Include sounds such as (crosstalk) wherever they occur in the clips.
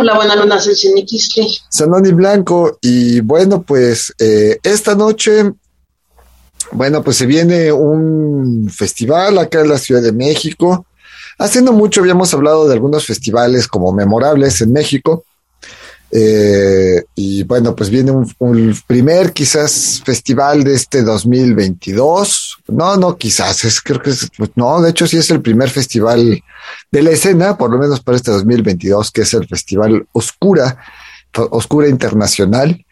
Hola, buena luna, soy Siniquisque. Sanoni Blanco, y bueno, pues eh, esta noche, bueno, pues se viene un festival acá en la Ciudad de México. Haciendo mucho habíamos hablado de algunos festivales como memorables en México. Eh, y bueno, pues viene un, primer quizás festival de este 2022. No, no, quizás, es, creo que es, pues, no, de hecho sí es el primer festival de la escena, por lo menos para este 2022, que es el Festival Oscura, Oscura Internacional.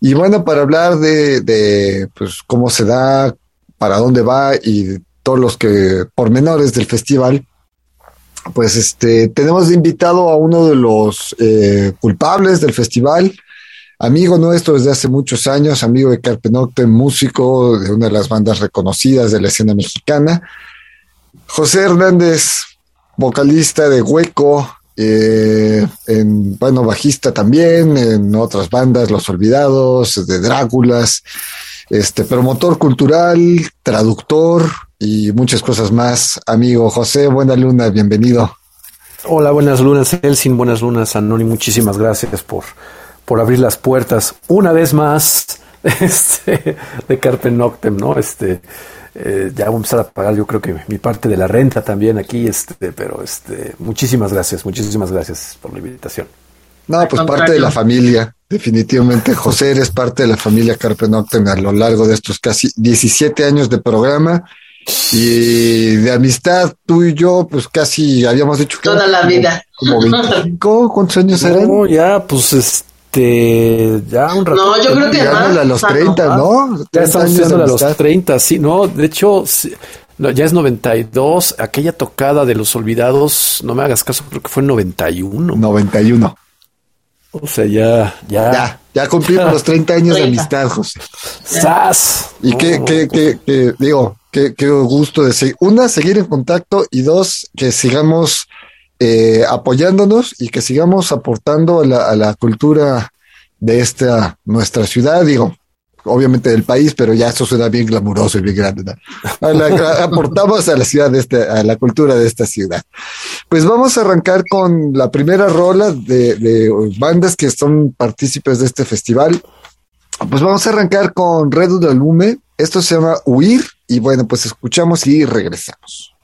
Y bueno, para hablar de, de pues cómo se da, para dónde va y todos los que pormenores del festival, pues este, tenemos invitado a uno de los eh, culpables del festival, amigo nuestro desde hace muchos años, amigo de Carpenote, músico de una de las bandas reconocidas de la escena mexicana. José Hernández, vocalista de Hueco, eh, en, bueno, bajista también, en otras bandas, Los Olvidados, de Dráculas, este, promotor cultural, traductor, y muchas cosas más. Amigo José, buena luna, bienvenido. Hola, buenas lunas, Elsin, buenas lunas, Anoni, muchísimas gracias por, por abrir las puertas una vez más (laughs) este, de Carpe Noctem, ¿no? Este, eh, ya voy a empezar a pagar yo creo que mi parte de la renta también aquí, este, pero este, muchísimas gracias, muchísimas gracias por la invitación. No, pues parte de la familia, definitivamente. José, eres parte de la familia Carpe Noctem a lo largo de estos casi 17 años de programa y de amistad, tú y yo, pues casi habíamos dicho que. Toda la como, vida. Como 25, ¿cuántos años eran? No, ya, pues este. Ya un rato. No, yo creo que más. a los 30, ¿no? Ya estamos a los 30, sí, no, de hecho. Sí, no, ya es 92, aquella tocada de los olvidados, no me hagas caso, creo que fue en 91. 91. O sea, ya, ya. Ya, ya cumplimos los 30 años de amistad, José. ¡Sas! Y qué, qué, qué, qué, digo, qué, qué gusto de seguir. Una, seguir en contacto y dos, que sigamos eh, apoyándonos y que sigamos aportando a la, cultura de esta nuestra ciudad, digo, obviamente del país, pero ya eso suena bien glamuroso y bien grande. ¿no? Aportamos a la ciudad de este, a la cultura de esta ciudad. Pues vamos a arrancar con la primera rola de, de bandas que son partícipes de este festival. Pues vamos a arrancar con Redo del Lume. Esto se llama Huir. Y bueno, pues escuchamos y regresamos.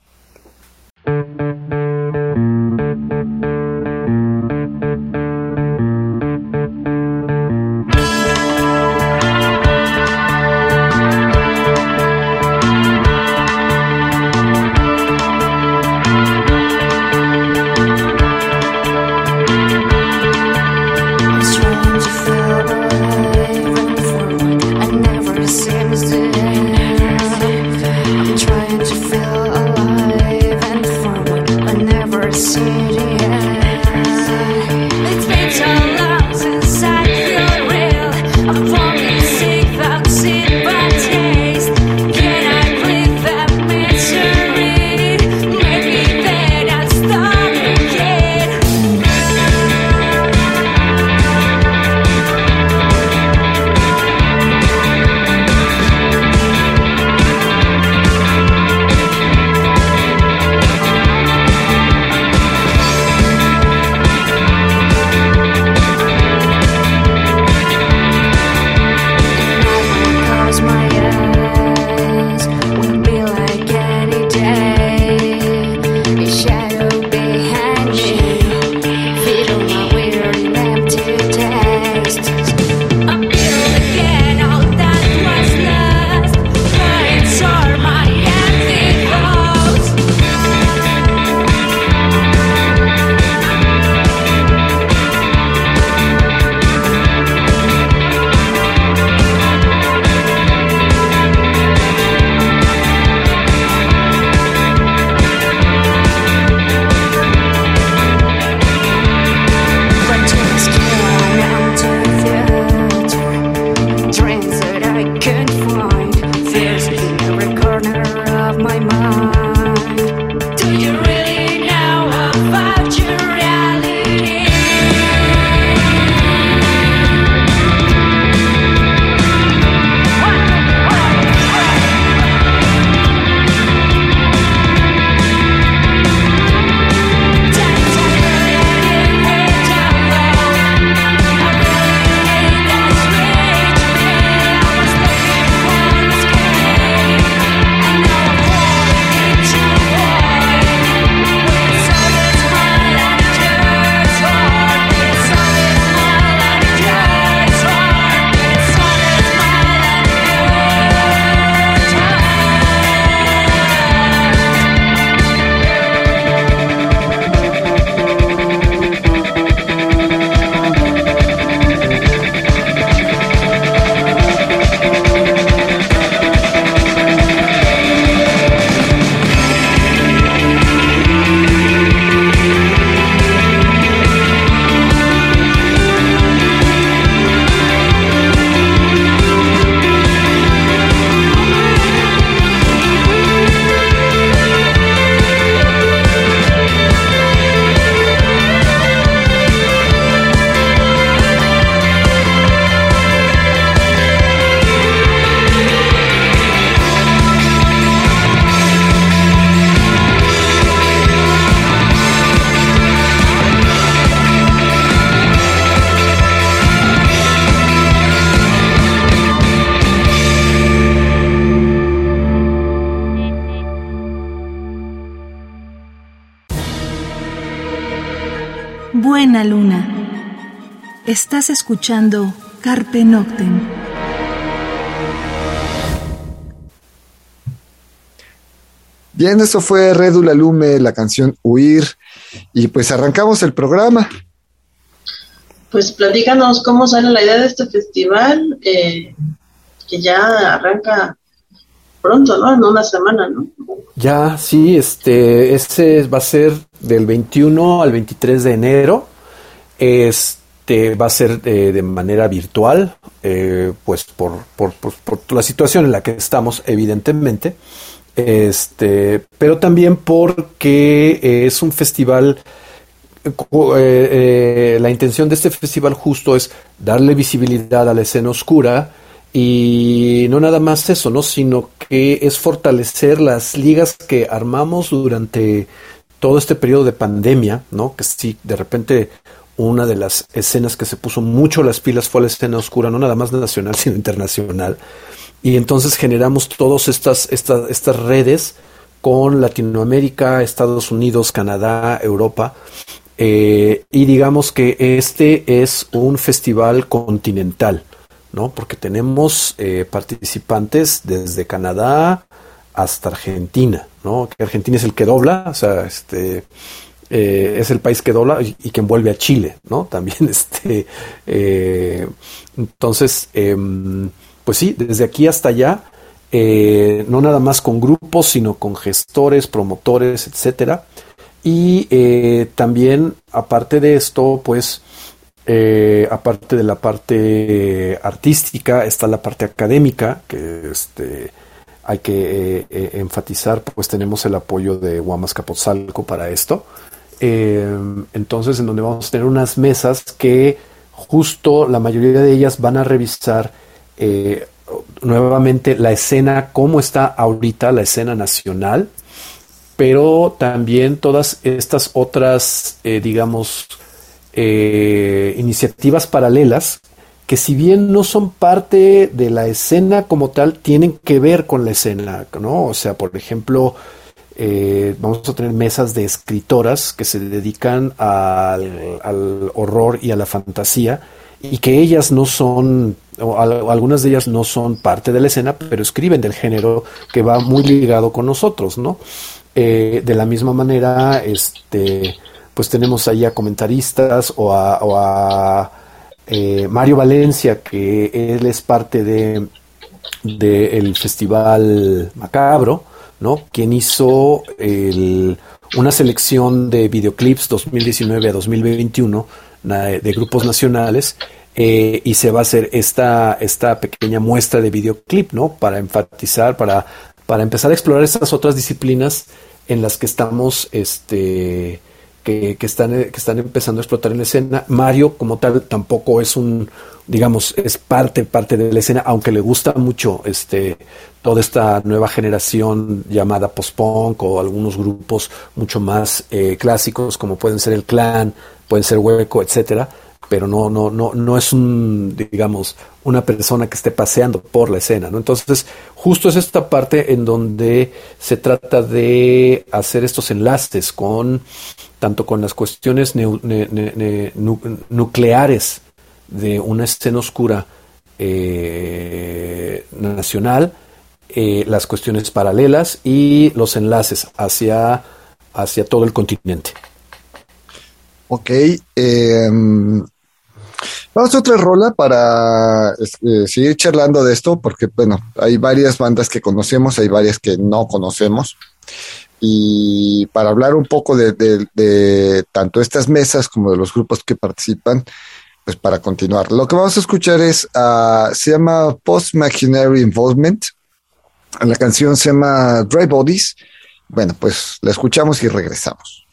Estás escuchando Carpe Noctem. Bien, eso fue Redula Lume, la canción Huir, y pues arrancamos el programa. Pues platícanos cómo sale la idea de este festival, eh, que ya arranca pronto, ¿no? En una semana, ¿no? Ya, sí, este, este va a ser del 21 al 23 de enero. Este va a ser eh, de manera virtual, eh, pues por, por, la situación en la que estamos, evidentemente, este, pero también porque es un festival, eh, la intención de este festival justo es darle visibilidad a la escena oscura y no nada más eso, ¿no? sino que es fortalecer las ligas que armamos durante todo este periodo de pandemia, ¿no? que sí, de repente una de las escenas que se puso mucho las pilas fue la escena oscura, no nada más nacional, (laughs) sino internacional. Y entonces generamos todas estas, estas, estas redes con Latinoamérica, Estados Unidos, Canadá, Europa. Eh, y digamos que este es un festival continental, ¿no? Porque tenemos eh, participantes desde Canadá hasta Argentina, ¿no? Que Argentina es el que dobla, o sea, este, eh, es el país que dobla y, que envuelve a Chile, ¿no? (laughs) También este, eh, entonces, em, pues sí, desde aquí hasta allá, eh, no nada más con grupos, sino con gestores, promotores, etcétera. Y también, aparte de esto, pues, aparte de la parte artística, está la parte académica, que este, hay que enfatizar, pues tenemos el apoyo de Guamas Capotzalco para esto. Eh, entonces, en donde vamos a tener unas mesas que justo la mayoría de ellas van a revisar eh, nuevamente la escena, cómo está ahorita la escena nacional, pero también todas estas otras, eh, digamos, iniciativas paralelas que si bien no son parte de la escena como tal, tienen que ver con la escena, ¿no? O sea, por ejemplo, eh, vamos a tener mesas de escritoras que se dedican al, horror y a la fantasía y que ellas no son, o algunas de ellas no son parte de la escena, pero escriben del género que va muy ligado con nosotros, ¿no? Eh, de la misma manera, este, pues tenemos ahí a comentaristas o a, eh, Mario Valencia, que él es parte de del Festival Macabro, ¿no? Quien hizo una selección de videoclips 2019 a 2021 de grupos nacionales eh, y se va a hacer esta, esta pequeña muestra de videoclip, ¿no? Para enfatizar, para para empezar a explorar estas otras disciplinas en las que estamos, este, que, están, que están empezando a explotar en la escena. Mario, como tal, tampoco es un, digamos, es parte, parte de la escena, aunque le gusta mucho este, toda esta nueva generación llamada post-punk o algunos grupos mucho más eh, clásicos, como pueden ser el Clan, pueden ser Hueco, etcétera pero no, no, no, no es un, digamos, una persona que esté paseando por la escena, ¿no? Entonces, justo es esta parte en donde se trata de hacer estos enlaces con, tanto con las cuestiones nucleares de una escena oscura eh, nacional, eh, las cuestiones paralelas y los enlaces hacia, hacia todo el continente. Ok, eh, Vamos a otra rola para eh, seguir charlando de esto, porque bueno, hay varias bandas que conocemos, hay varias que no conocemos. Y para hablar un poco de, tanto estas mesas como de los grupos que participan, pues para continuar. Lo que vamos a escuchar es, uh, se llama Post Machinery Involvement. La canción se llama Dry Bodies. Bueno, pues la escuchamos y regresamos.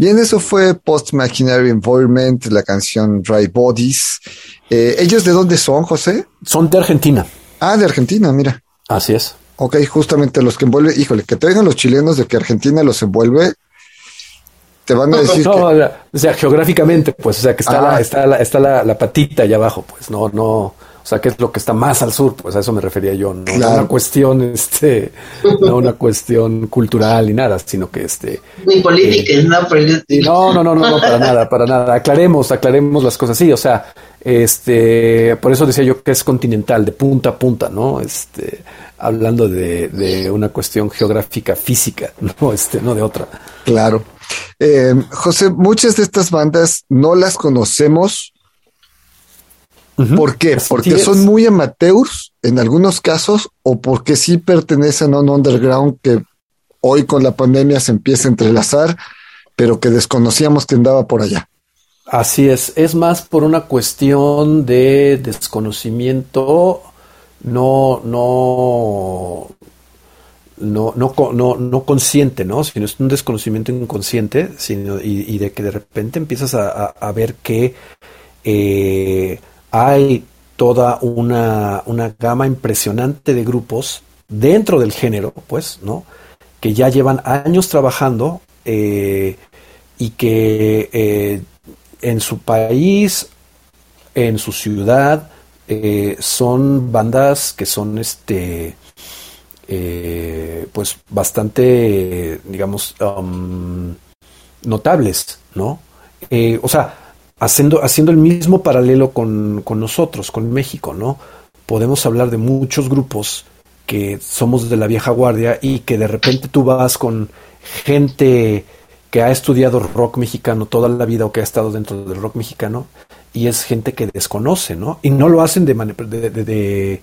Bien, eso fue Post Machinery Environment, la canción Dry Bodies. Eh, ¿Ellos de dónde son, José? Son de Argentina. Ah, de Argentina, mira. Así es. Ok, justamente los que envuelve, híjole, que te vengan los chilenos de que Argentina los envuelve, te van a decir No, que, o sea, geográficamente, pues, o sea, que está, Ah. la, está, la, está la, la patita allá abajo, pues, no, no, o sea, que es lo que está más al sur, pues a eso me refería yo, no, no Claro. una cuestión, este, no una cuestión cultural ni nada, sino que este, Ni políticas, ¿no? Porque- Sí, no, no, no, no, no, para nada, para nada. Aclaremos, aclaremos las cosas. Sí, o sea, este, por eso decía yo que es continental, de punta a punta, ¿no? Este, hablando de, de una cuestión geográfica, física, (laughs) no, este, no de otra. claro. Eh, José, muchas de estas bandas no las conocemos. ¿Por qué? Así Porque es. son muy amateurs en algunos casos o porque sí pertenecen a un underground que hoy con la pandemia se empieza a entrelazar, pero que desconocíamos que andaba por allá. Así es, es más por una cuestión de desconocimiento, no, no, no, no, no, no consciente, ¿no? Sino es un desconocimiento inconsciente, sino, y, y de que de repente empiezas a, a- a ver que eh, hay toda una, una gama impresionante de grupos dentro del género, pues, ¿no? Que ya llevan años trabajando eh, y que eh, en su país, en su ciudad, eh, son bandas que son este pues bastante digamos um, notables, ¿no? O sea, haciendo, haciendo el mismo paralelo con, con nosotros, con México, ¿no? Podemos hablar de muchos grupos que somos de la vieja guardia y que de repente tú vas con gente que ha estudiado rock mexicano toda la vida o que ha estado dentro del rock mexicano y es gente que desconoce, ¿no? Y no lo hacen de, de- de-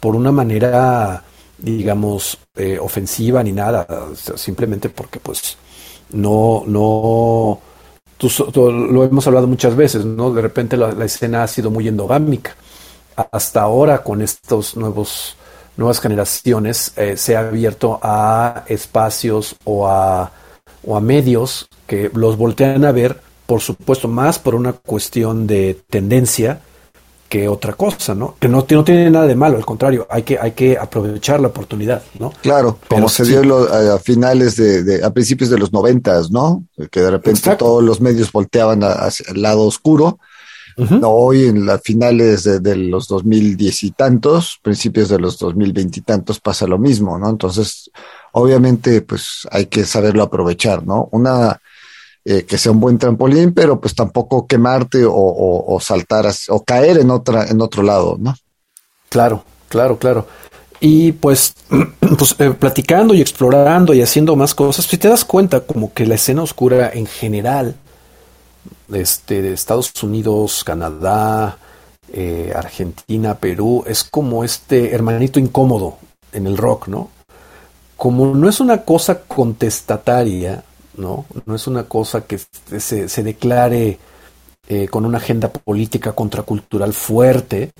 por una manera, digamos, eh, ofensiva ni nada, simplemente porque pues no, no, tú lo hemos hablado muchas veces, ¿no? De repente la, la escena ha sido muy endogámica. Hasta ahora con estos nuevos nuevas generaciones eh, se ha abierto a espacios o a, o a medios que los voltean a ver, por supuesto, más por una cuestión de tendencia que otra cosa, ¿no? Que no, no tiene nada de malo, al contrario, hay que, hay que aprovechar la oportunidad, ¿no? Claro, Pero como se sí. dio lo- a, a finales de, de- a principios de los noventas, ¿no? Que de repente Exacto. todos los medios volteaban a- hacia el lado oscuro. No, hoy en las finales de, de los 2010 y tantos, principios de los 2020 y tantos pasa lo mismo, ¿no? Entonces, obviamente, pues hay que saberlo aprovechar, ¿no? Una eh, que sea un buen trampolín, pero pues tampoco quemarte o, o- saltar o caer en otra, en otro lado, ¿no? Claro, claro, claro. Y pues, (clears throat) pues eh, platicando y explorando y haciendo más cosas, si te das cuenta como que la escena oscura en general, este, de Estados Unidos, Canadá, eh, Argentina, Perú, es como este hermanito incómodo en el rock, ¿no? Como no es una cosa contestataria, ¿no? No es una cosa que se, declare eh, con una agenda política contracultural fuerte,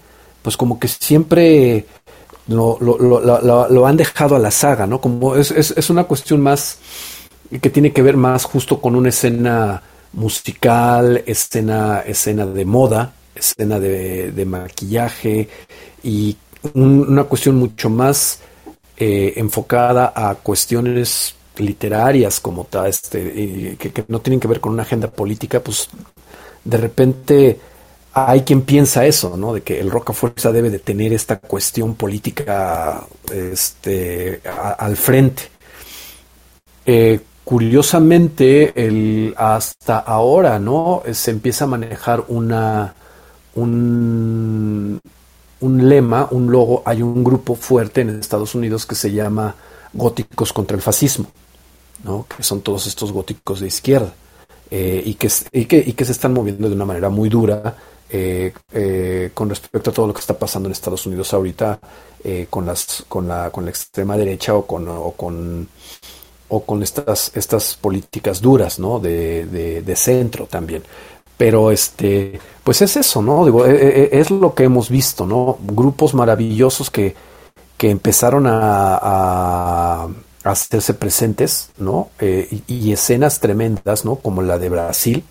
pues como que siempre lo, lo- han dejado a la saga, ¿no? Como es, es- es una cuestión más que tiene que ver más justo con una escena musical, escena, escena de moda, escena de, maquillaje y un- una cuestión mucho más eh, enfocada a cuestiones literarias como tal, este, y que, que no tienen que ver con una agenda política, pues de repente hay quien piensa eso, ¿no? De que el rock fuerza debe de tener esta cuestión política este, al frente. Eh, curiosamente, el, hasta ahora, ¿no? Eh, Se empieza a manejar una, un, un lema, un logo, hay un grupo fuerte en Estados Unidos que se llama Góticos contra el Fascismo, ¿no? Que son todos estos góticos de izquierda eh, y, que, y, que, y que se están moviendo de una manera muy dura eh, eh, con respecto a todo lo que está pasando en Estados Unidos ahorita con, las, con, la, con la extrema derecha o con, o con o con estas, estas políticas duras, ¿no? De, de, centro también. Pero este, pues es eso, ¿no? Digo, e, e, e, es lo que hemos visto, ¿no? Grupos maravillosos que, que empezaron a, hacerse presentes, ¿no? Eh, y, escenas tremendas, ¿no? Como la de Brasil,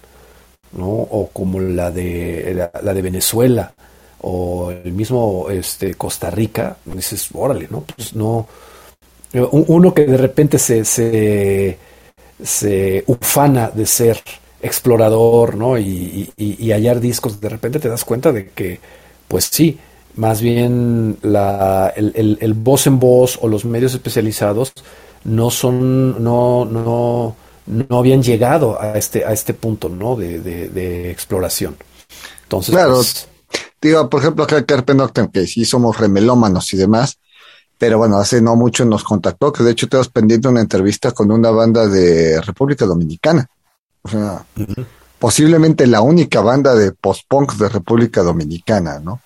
¿no? O como la de, la, de Venezuela, o el mismo este, Costa Rica. Dices, órale, ¿no? Pues no uno que de repente se, se, se ufana de ser explorador, ¿no? Y, hallar discos, de repente te das cuenta de que, pues sí, más bien la, el, el, voz en voz o los medios especializados no son, no, no, no habían llegado a este, a este punto, ¿no? De, de, exploración. Entonces, claro. Pues, digo, por ejemplo, acá en Carpe que sí somos remelómanos y demás, pero bueno, hace no mucho nos contactó, que de hecho tenemos pendiente una entrevista con una banda de República Dominicana. O sea, posiblemente la única banda de post-punk de República Dominicana, ¿no?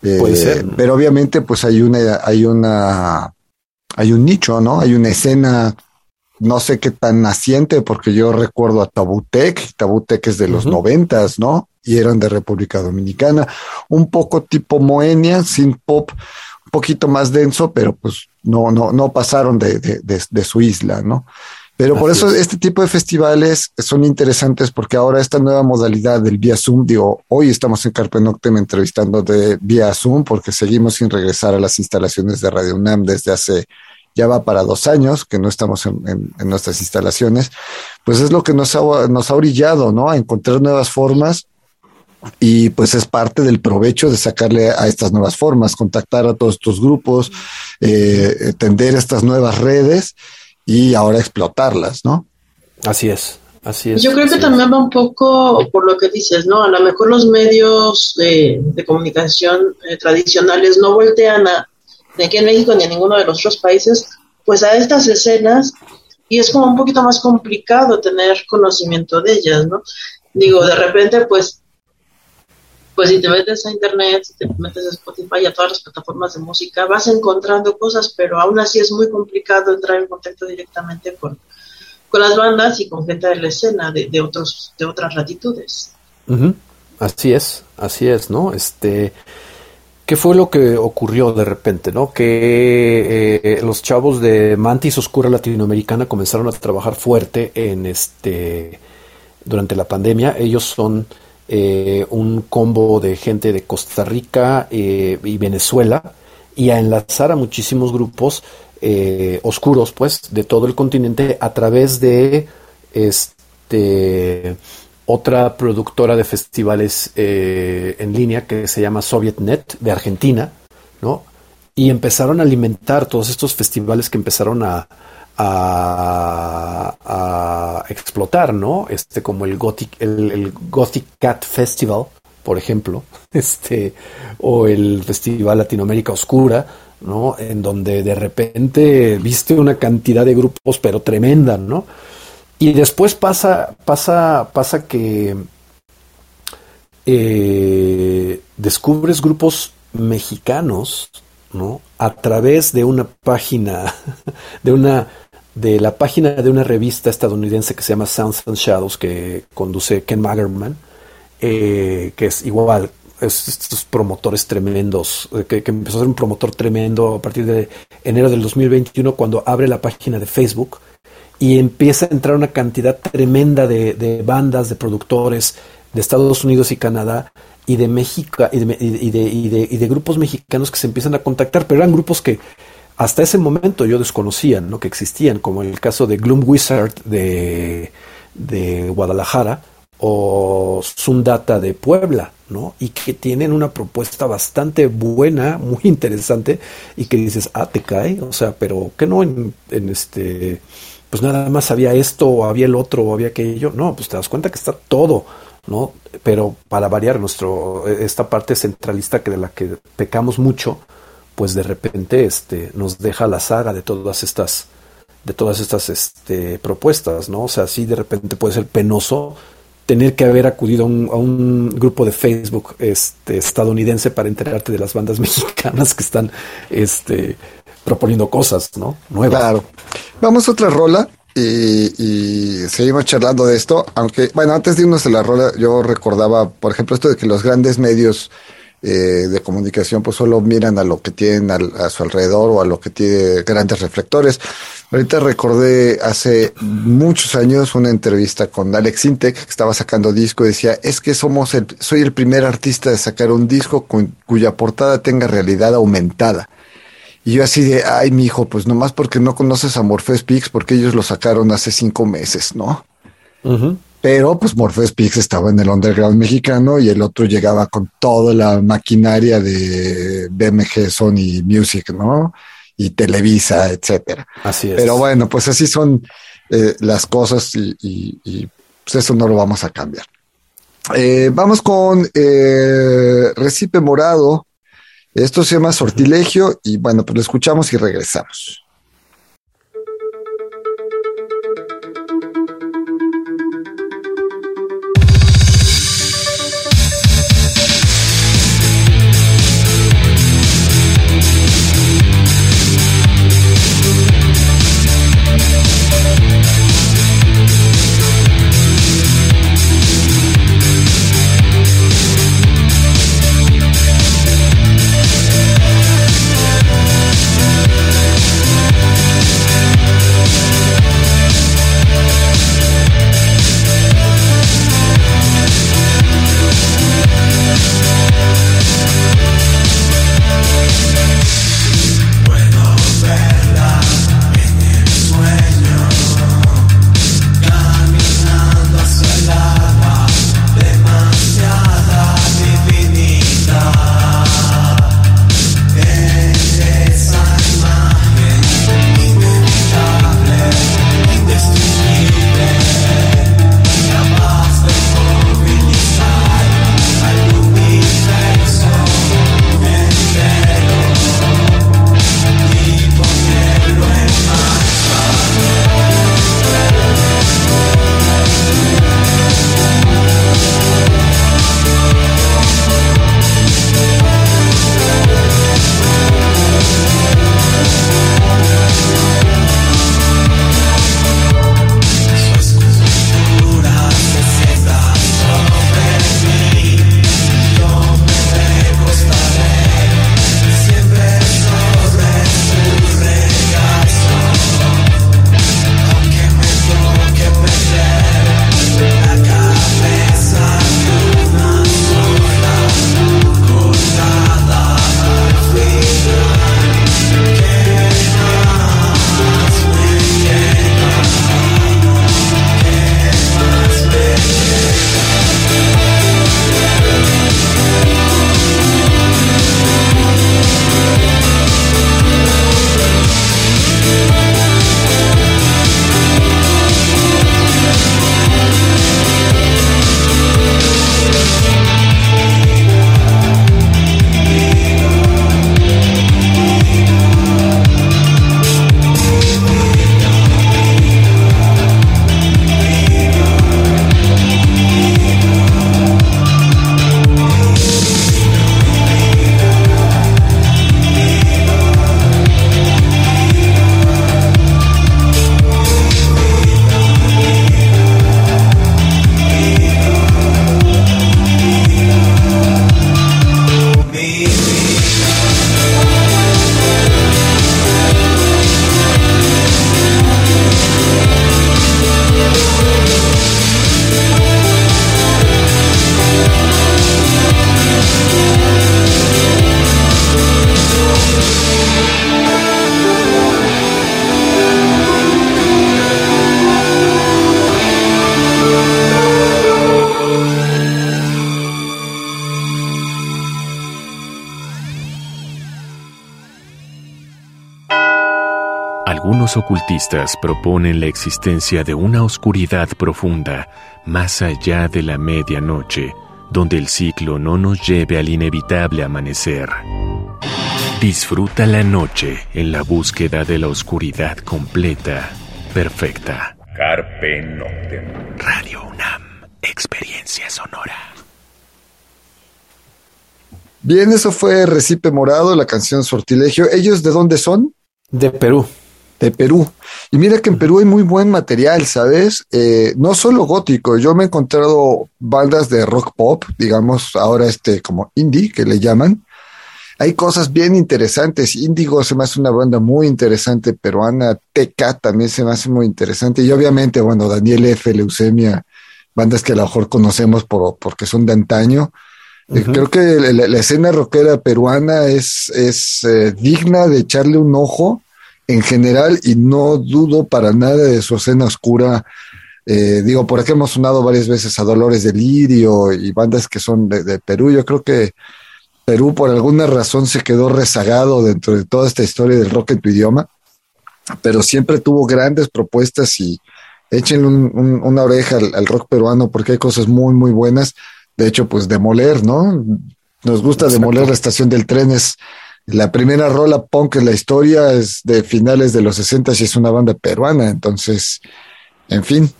Puede eh, ser. Pero obviamente, pues hay una, hay una, hay un nicho, ¿no? Hay una escena, no sé qué tan naciente, porque yo recuerdo a Tabutec, Tabutec es de los noventas, ¿no? Y eran de República Dominicana, un poco tipo Moenia, sin pop, poquito más denso, pero pues no, no, no pasaron de, de, su isla, ¿no? Pero por eso este tipo de festivales son interesantes porque ahora esta nueva modalidad del vía Zoom, digo, hoy estamos en Carpe Noctem entrevistando de vía Zoom porque seguimos sin regresar a las instalaciones de Radio UNAM desde hace ya va para dos años que no estamos en, en, nuestras instalaciones, pues es lo que nos ha, nos ha orillado, ¿no? A encontrar nuevas formas y pues es parte del provecho de sacarle a estas nuevas formas, contactar a todos estos grupos, eh, tender estas nuevas redes y ahora explotarlas, ¿no? Así es, así es. Yo creo que también va un poco por lo que dices, ¿no? A lo mejor los medios de, comunicación eh, tradicionales no voltean a, ni aquí en México ni en ninguno de los otros países, pues a estas escenas y es como un poquito más complicado tener conocimiento de ellas, ¿no? Digo, de repente, pues pues si te metes a internet, si te metes a Spotify, a todas las plataformas de música, vas encontrando cosas, pero aún así es muy complicado entrar en contacto directamente con, con las bandas y con gente de la escena de, otros, de otras latitudes. Así es, así es, ¿no? Este, ¿qué fue lo que ocurrió de repente, no? Que eh, los chavos de Mantis Oscura Latinoamericana comenzaron a trabajar fuerte en este durante la pandemia. Ellos son eh, un combo de gente de Costa Rica eh, y Venezuela y a enlazar a muchísimos grupos eh, oscuros, pues, de todo el continente a través de este otra productora de festivales en línea que se llama SovietNet de Argentina, ¿no? Y empezaron a alimentar todos estos festivales que empezaron a, a, explotar, ¿no? Este, como el Gothic, el, Gothic Cat Festival, por ejemplo, (laughs) este, o el Festival Latinoamérica Oscura, ¿no? En donde de repente viste una cantidad de grupos, pero tremenda, ¿no? Y después pasa, pasa, pasa que eh, descubres grupos mexicanos, ¿no? A través de una página, (laughs) de una de la página de una revista estadounidense que se llama Sounds and Shadows, que conduce Ken Magerman, eh, que es igual, estos promotores tremendos, eh, que, empezó a ser un promotor tremendo a partir de enero del 2021, cuando abre la página de Facebook y empieza a entrar una cantidad tremenda de, bandas, de productores de Estados Unidos y Canadá y de México y de, y de, grupos mexicanos que se empiezan a contactar, pero eran grupos que hasta ese momento yo desconocía ¿no? que existían, como el caso de Gloom Wizard de, Guadalajara o Sundata de Puebla, ¿no? Y que tienen una propuesta bastante buena, muy interesante, y que dices, ah, te cae, o sea, pero que no en, en este, pues nada más había esto, o había el otro, o había aquello, no, pues te das cuenta que está todo, ¿no? Pero para variar nuestro, esta parte centralista que de la que pecamos mucho, pues de repente este, nos deja la saga de todas estas, de todas estas este, propuestas, ¿no? O sea, sí de repente puede ser penoso tener que haber acudido a un, grupo de Facebook este, estadounidense para enterarte de las bandas (laughs) mexicanas que están este, proponiendo cosas, ¿no? Nuevas. Claro. Vamos a otra rola y, y seguimos charlando de esto, aunque, bueno, antes de irnos a la rola, yo recordaba, por ejemplo, esto de que los grandes medios eh, de comunicación pues solo miran a lo que tienen al- a su alrededor o a lo que tiene grandes reflectores. Ahorita recordé hace muchos años una entrevista con Alex Intec que estaba sacando disco decía, es que somos el, soy el primer artista de sacar un disco con- cuya portada tenga realidad aumentada. Y yo así de, ay, mi hijo, pues nomás porque no conoces a Morpheus Pix, porque ellos lo sacaron hace cinco meses, ¿no? Ujú. Pero pues Morpheus Pix estaba en el underground mexicano y el otro llegaba con toda la maquinaria de BMG Sony Music, ¿no? Y Televisa, etcétera. Así es. Pero bueno, pues así son eh, las cosas y, y- y, pues eso no lo vamos a cambiar. Eh, vamos con eh, Recipe Morado. Esto se llama Sortilegio y bueno, pues lo escuchamos y regresamos. Algunos ocultistas proponen la existencia de una oscuridad profunda más allá de la medianoche, donde el ciclo no nos lleve al inevitable amanecer. Disfruta la noche en la búsqueda de la oscuridad completa, perfecta. Carpe Noctem. Radio UNAM, experiencia sonora. Bien, eso fue Recipe Morado, la canción Sortilegio. ¿Ellos de dónde son? De Perú. De Perú. Y mira que en Perú hay muy buen material, ¿sabes? Eh, no solo gótico, yo me he encontrado bandas de rock pop, digamos, ahora este como indie, que le llaman. Hay cosas bien interesantes. Índigo se me hace una banda muy interesante peruana. TK también se me hace muy interesante. Y obviamente, bueno, Daniel F., Leucemia, bandas que a lo mejor conocemos por, porque son de antaño. Eh, creo que la, escena rockera peruana es, es eh, digna de echarle un ojo en general y no dudo para nada de su escena oscura. Eh, digo, por aquí hemos sonado varias veces a Dolores de Lirio y bandas que son de, Perú. Yo creo que Perú por alguna razón se quedó rezagado dentro de toda esta historia del rock en tu idioma, pero siempre tuvo grandes propuestas y échenle una oreja al, rock peruano porque hay cosas muy, muy buenas. De hecho, pues demoler, ¿no? Nos gusta demoler la estación del tren, es la primera rola punk en la historia es de finales de los 60 y es una banda peruana, entonces, en fin.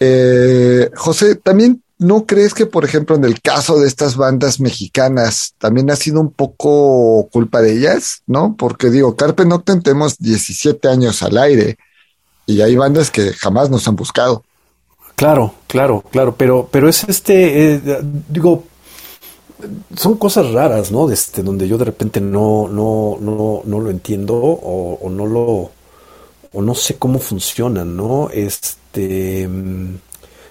Eh, José, ¿también no crees que, por ejemplo, en el caso de estas bandas mexicanas, también ha sido un poco culpa de ellas, ¿no? Porque digo, Carpe Noctem tenemos 17 años al aire y hay bandas que jamás nos han buscado. Claro, claro, claro, pero, pero es este, eh, digo, son cosas raras, ¿no? Este, donde yo de repente no, no, no, no lo entiendo o, no lo, o no sé cómo funcionan, ¿no? Este,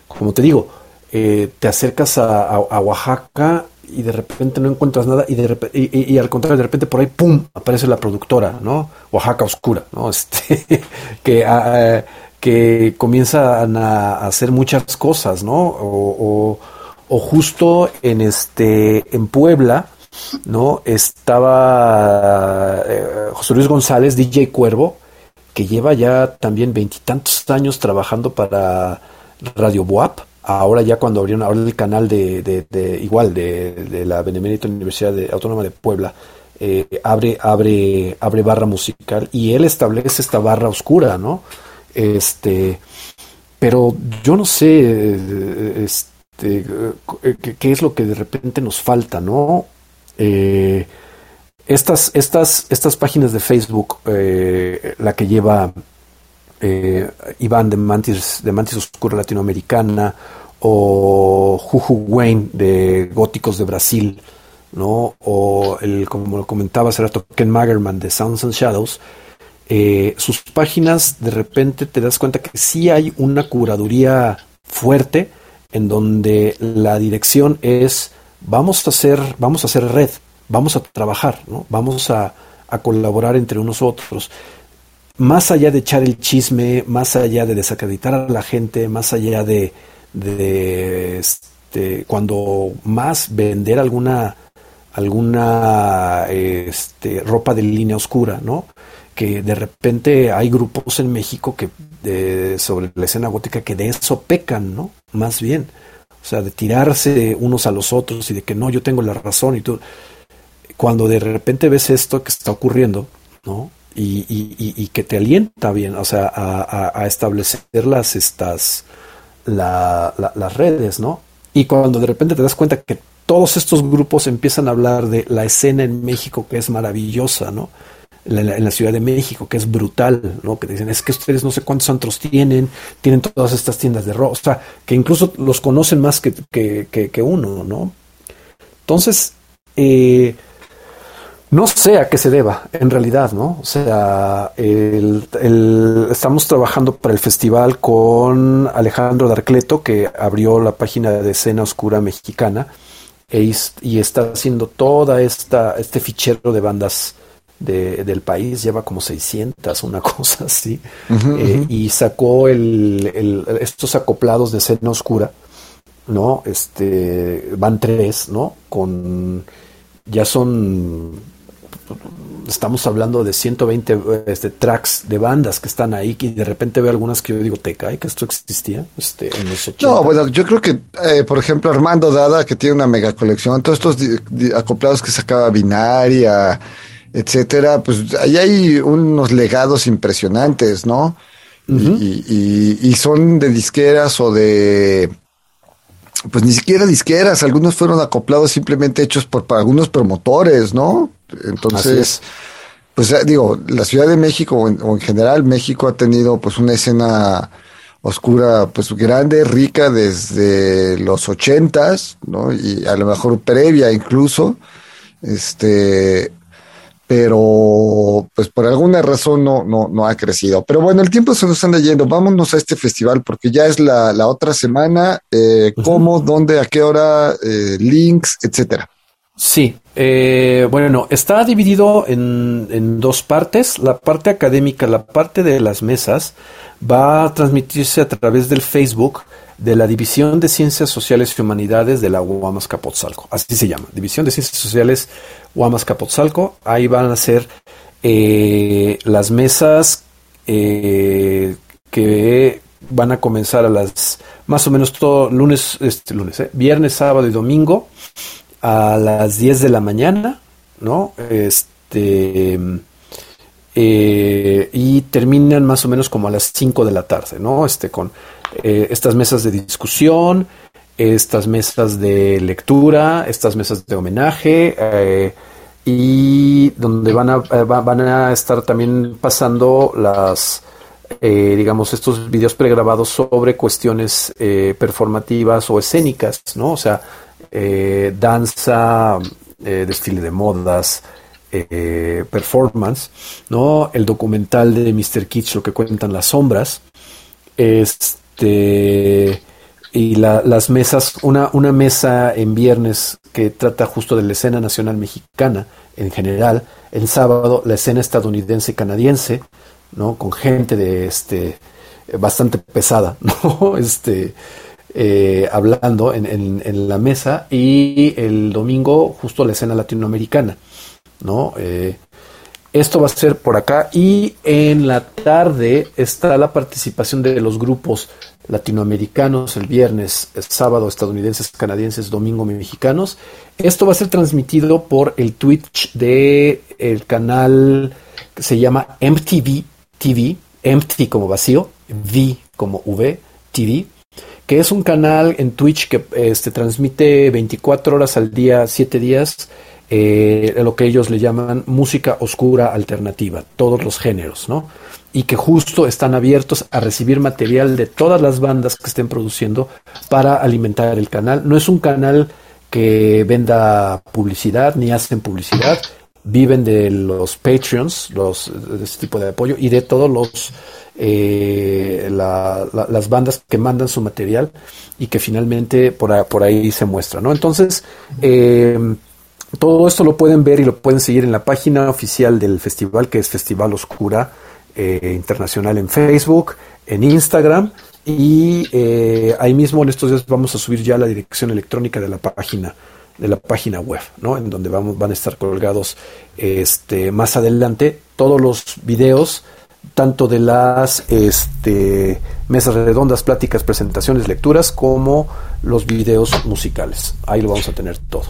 como te digo, eh, te acercas a, Oaxaca y de repente no encuentras nada y, de y, al contrario, de repente por ahí, ¡pum!, aparece la productora, ¿no? Oaxaca Oscura, ¿no? (laughs) Este, que, ah, que comienzan a hacer muchas cosas, ¿no? o justo en este en Puebla, ¿no? Estaba eh, José Luis González, DJ Cuervo, que lleva ya también veintitantos años trabajando para Radio Buap. Ahora ya cuando abrieron ahora el canal de, de, igual de, la Benemérita Universidad Autónoma de Puebla, eh, abre, abre, abre barra musical y él establece esta barra oscura, ¿no? Este, pero yo no sé, este, este, eh, qué, es lo que de repente nos falta, ¿no? Eh, estas, estas, estas páginas de Facebook, eh, la que lleva Iván de Mantis, de Mantis Oscura Latinoamericana o Juju Wayne de Góticos de Brasil, ¿no? O el, como lo comentaba hace rato, Ken Magerman de Sounds and Shadows, sus páginas de repente te das cuenta que sí hay una curaduría fuerte, en donde la dirección es vamos a hacer, vamos a hacer red, vamos a trabajar, ¿no? vamos a, colaborar entre unos otros. Más allá de echar el chisme, más allá de desacreditar a la gente, más allá de, de este, cuando más vender alguna alguna este, ropa de línea oscura, ¿no? Que de repente hay grupos en México que sobre la escena gótica que de eso pecan, ¿no? Más bien. O sea, de tirarse unos a los otros y de que no, yo tengo la razón y tú. Cuando de repente ves esto que está ocurriendo, ¿no? Y, y, que te alienta bien, o sea, a, establecer las, estas, las redes, ¿no? Y cuando de repente te das cuenta que todos estos grupos empiezan a hablar de la escena en México que es maravillosa, ¿no? En la, Ciudad de México, que es brutal, ¿no? Que dicen, es que ustedes no sé cuántos antros tienen, tienen todas estas tiendas de ropa, o sea, que incluso los conocen más que, que, uno, ¿no? Entonces, eh, no sé a qué se deba, en realidad, ¿no? O sea, estamos trabajando para el festival con Alejandro Darcleto, que abrió la página de escena oscura mexicana, e y está haciendo toda esta, este fichero de bandas del país, lleva como 600, una (laughs) cosa así, eh, y sacó el, estos acoplados de escena oscura, ¿no? Este, van tres, ¿no? Con, ya son, estamos hablando de 120 este, tracks de bandas que están ahí, y de repente veo algunas que yo digo, te cae que esto existía, este, en los 80. No, bueno, yo creo que, eh, por ejemplo, Armando Dada, que tiene una mega colección, todos estos acoplados que sacaba Binaria, etcétera, pues ahí hay unos legados impresionantes, ¿no? y, son de disqueras o de, pues ni siquiera disqueras, algunos fueron acoplados simplemente hechos por, algunos promotores, ¿no? Entonces, pues eh, digo, la Ciudad de México o en, general México ha tenido pues una escena oscura pues grande, rica desde los ochentas, ¿no? Y a lo mejor previa incluso, este, pero pues por alguna razón no, no, no ha crecido. Pero bueno, el tiempo se nos anda yendo. Vámonos a este festival porque ya es la, la otra semana. Eh, ¿Cómo, dónde, a qué hora, eh, links, etcétera? Sí, eh, bueno, está dividido en, en, dos partes. La parte académica, la parte de las mesas, va a transmitirse a través del Facebook de la División de Ciencias Sociales y Humanidades de la UAMAS Capotzalco. Así se llama, División de Ciencias Sociales UAMAS Capotzalco. Ahí van a ser eh, las mesas eh, que van a comenzar a las más o menos todo lunes, este, lunes, eh, viernes, sábado y domingo a las 10 de la mañana, ¿no? Este y terminan más o menos como a las 5 de la tarde, ¿no? Este con eh, estas mesas de discusión, estas mesas de lectura, estas mesas de homenaje eh, y donde van a, eh, van a estar también pasando las, digamos, estos videos pregrabados sobre cuestiones performativas o escénicas, ¿no? O sea, danza, desfile de modas, performance, ¿no? El documental de Mr. Kitsch, lo que cuentan las sombras, este este, y las mesas, una, una mesa en viernes que trata justo de la escena nacional mexicana en general, el sábado la escena estadounidense canadiense, ¿no? Con gente de este bastante pesada, (laughs) ¿no? Este eh, hablando en, en, la mesa y el domingo justo la escena latinoamericana, ¿no? Eh, esto va a ser por acá y en la tarde está la participación de los grupos latinoamericanos el viernes, sábado estadounidenses, canadienses, domingo mexicanos. Esto va a ser transmitido por el Twitch de el canal que se llama MTV TV, empty como vacío, V como V TV, que es un canal en Twitch que este, transmite 24 horas al día, 7 días eh, lo que ellos le llaman música oscura alternativa, todos los géneros, ¿no? Y que justo están abiertos a recibir material de todas las bandas que estén produciendo para alimentar el canal. No es un canal que venda publicidad ni hacen publicidad, viven de los Patreons, de este tipo de apoyo y de todos los eh, las bandas que mandan su material y que finalmente por, por ahí se muestra, ¿no? Entonces, eh, todo esto lo pueden ver y lo pueden seguir en la página oficial del festival, que es Festival Oscura eh, Internacional en Facebook, en Instagram. Y eh, ahí mismo en estos días vamos a subir ya la dirección electrónica de la página de la página web, ¿no? En donde vamos, van a estar colgados este, más adelante todos los videos, tanto de las este, mesas redondas, pláticas, presentaciones, lecturas, como los videos musicales. Ahí lo vamos a tener todo.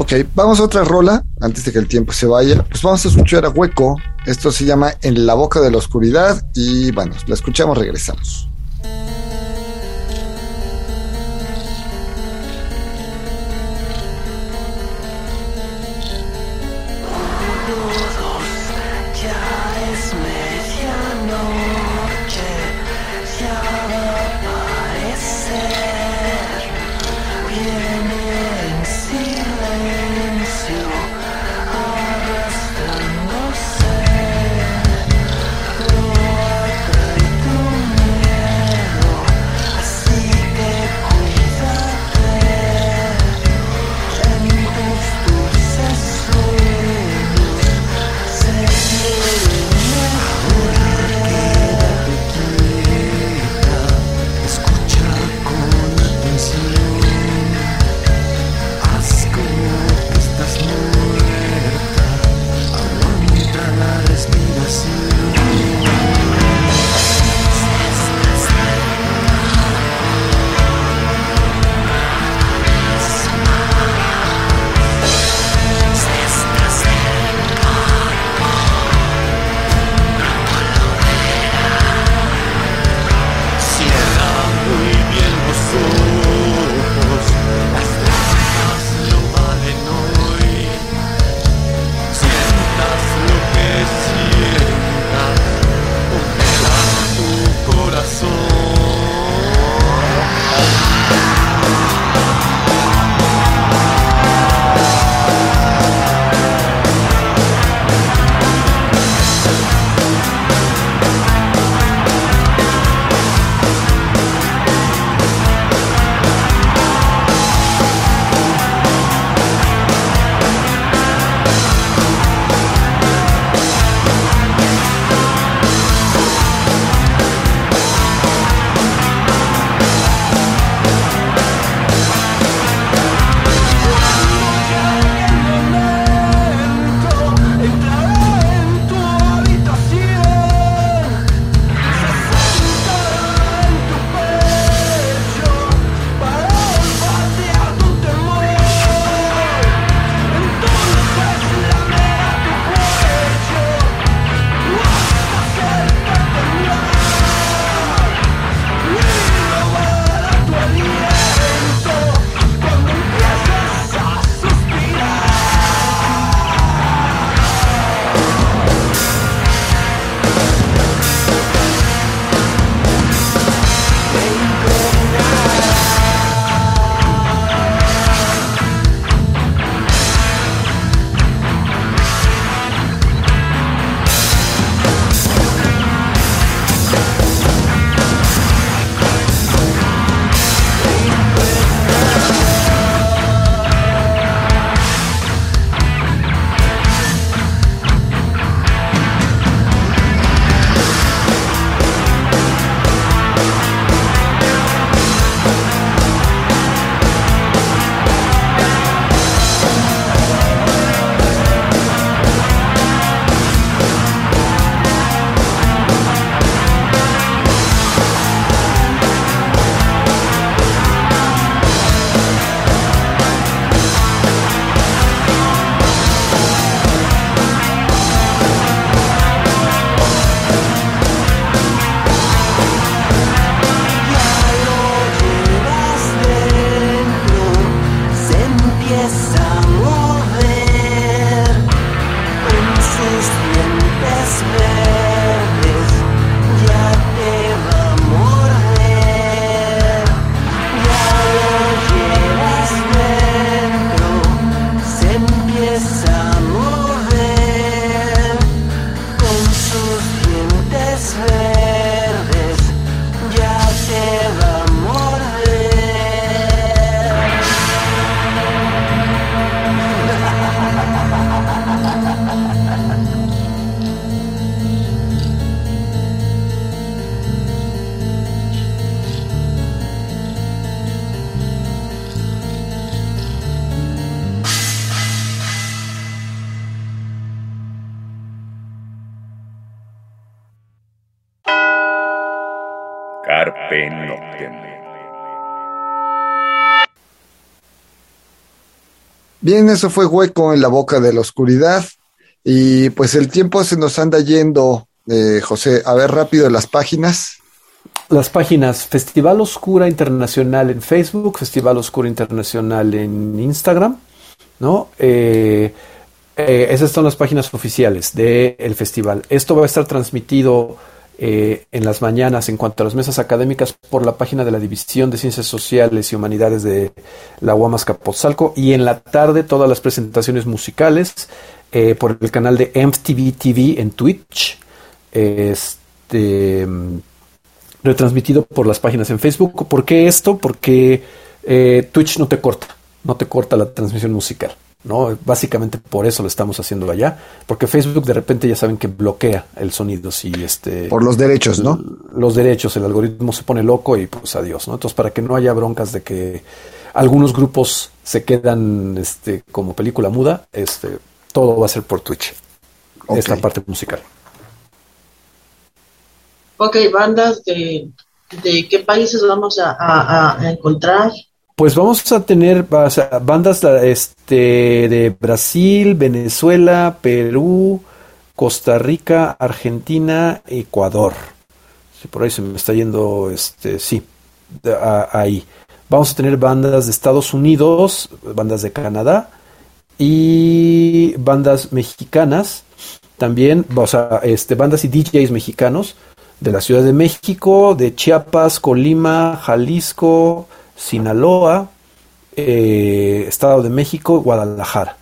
Ok, vamos a otra rola antes de que el tiempo se vaya. Pues vamos a escuchar a Hueco. Esto se llama En la boca de la oscuridad y bueno, la escuchamos, regresamos. Bien, eso fue hueco en la boca de la oscuridad. Y pues el tiempo se nos anda yendo, eh, José. A ver rápido las páginas. Las páginas Festival Oscura Internacional en Facebook, Festival Oscura Internacional en Instagram, ¿no? Eh, eh, esas son las páginas oficiales del festival. Esto va a estar transmitido eh, en las mañanas en cuanto a las mesas académicas por la página de la División de Ciencias Sociales y Humanidades de la UAMAS Capotzalco y en la tarde todas las presentaciones musicales eh, por el canal de MTV TV en Twitch. Este retransmitido por las páginas en Facebook. ¿Por qué esto? Porque Twitch no te corta, no te corta la transmisión musical. ¿No? Básicamente por eso lo estamos haciendo allá, porque Facebook de repente ya saben que bloquea el sonido si este por los derechos, ¿no? Los derechos, el algoritmo se pone loco y pues adiós, ¿no? Entonces para que no haya broncas de que algunos grupos se quedan este como película muda, este todo va a ser por Twitch. Esta parte musical. Ok, bandas de, de qué países vamos a encontrar. Pues vamos a tener bandas este, de Brasil, Venezuela, Perú, Costa Rica, Argentina, Ecuador. Si por ahí se me está yendo, este, sí, ahí. Vamos a tener bandas de Estados Unidos, bandas de Canadá y bandas mexicanas. También, o sea, este, bandas y DJs mexicanos de la Ciudad de México, de Chiapas, Colima, Jalisco, Sinaloa, eh, Estado de México, Guadalajara.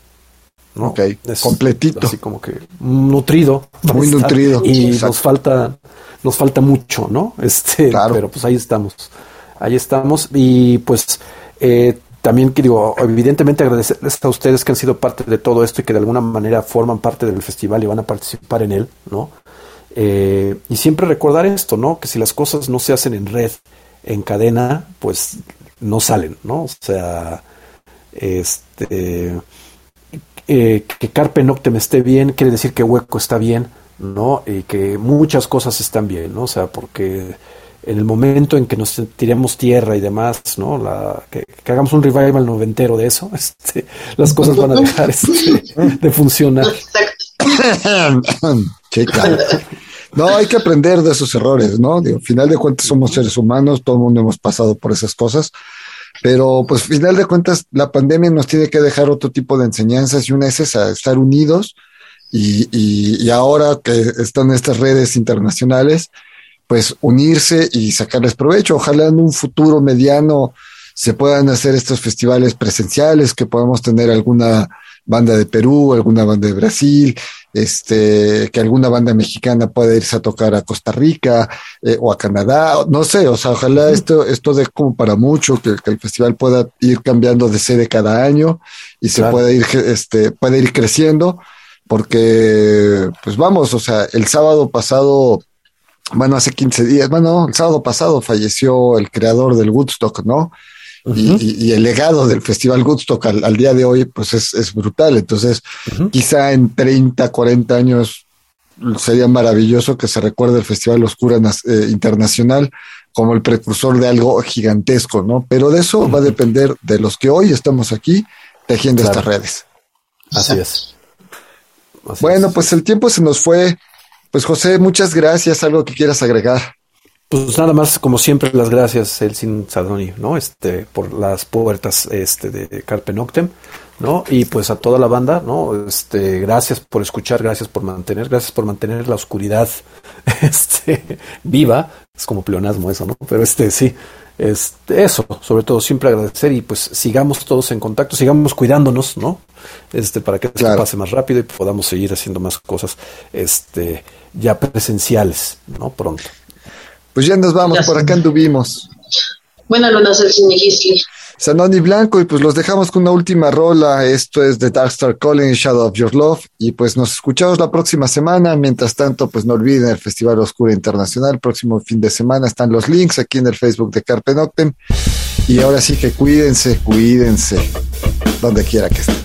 ¿no? Ok, completito. Así como que nutrido. Muy nutrido. Y nos falta, nos falta mucho, ¿no? (laughs) Este, pero pues ahí estamos. Ahí estamos. Y pues eh, también digo, evidentemente agradecerles a ustedes que han sido parte de todo esto y que de alguna manera forman parte del festival y van a participar en él, ¿no? Eh, y siempre recordar esto, ¿no? Que si las cosas no se hacen en red, en cadena, pues no salen, ¿no? O sea, este, eh, que Carpe Noctem esté bien, quiere decir que Hueco está bien, ¿no? Y que muchas cosas están bien, ¿no? O sea, porque en el momento en que nos tiremos tierra y demás, ¿no? La, que, hagamos un revival noventero de eso, (laughs) este, las cosas van a dejar este, de funcionar. (laughs) No, hay que aprender de esos errores, ¿no? Digo, final de cuentas somos seres humanos, todo el mundo hemos pasado por esas cosas, pero pues final de cuentas la pandemia nos tiene que dejar otro tipo de enseñanzas y una es esa, estar unidos y, y, ahora que están estas redes internacionales, pues unirse y sacarles provecho. Ojalá en un futuro mediano se puedan hacer estos festivales presenciales, que podamos tener alguna banda de Perú, alguna banda de Brasil, este, que alguna banda mexicana pueda irse a tocar a Costa Rica eh, o a Canadá, no sé, o sea, ojalá esto, esto dé como para mucho, que, el festival pueda ir cambiando de sede cada año y se pueda ir, este, puede ir creciendo, porque, pues vamos, o sea, el sábado pasado, bueno, hace 15 días, bueno, el sábado pasado falleció el creador del Woodstock, ¿no? Y, el legado del Festival Woodstock al, día de hoy, pues es, brutal. Entonces, quizá en 30, 40 años sería maravilloso que se recuerde el Festival Oscura eh, Internacional como el precursor de algo gigantesco, ¿no? Pero de eso va a depender de los que hoy estamos aquí tejiendo estas redes. Así es. bueno, pues el tiempo se nos fue. Pues José, muchas gracias. ¿Algo que quieras agregar? Pues nada más, como siempre, las gracias, Elsin Sardoni, ¿no? Este, por las puertas este, de Carpe Noctem, ¿no? Y pues a toda la banda, ¿no? Este, gracias por escuchar, gracias por mantener, gracias por mantener la oscuridad, (laughs) este, viva. Es como pleonasmo eso, ¿no? Pero este, sí, este, eso, sobre todo, siempre agradecer y pues sigamos todos en contacto, sigamos cuidándonos, ¿no? Este, para que esto pase más rápido y podamos seguir haciendo más cosas, este, ya presenciales, ¿no? Pronto. Pues ya nos vamos, por acá anduvimos. Buenas noches, el Gisli. Sanoni Blanco, y pues los dejamos con una última rola. Esto es The Dark Star Calling, Shadow of Your Love. Y pues nos escuchamos la próxima semana. Mientras tanto, pues no olviden el Festival Oscura Internacional. Próximo fin de semana están los links aquí en el Facebook de Carpe Noctem. Y ahora sí que cuídense, cuídense, donde quiera que estén.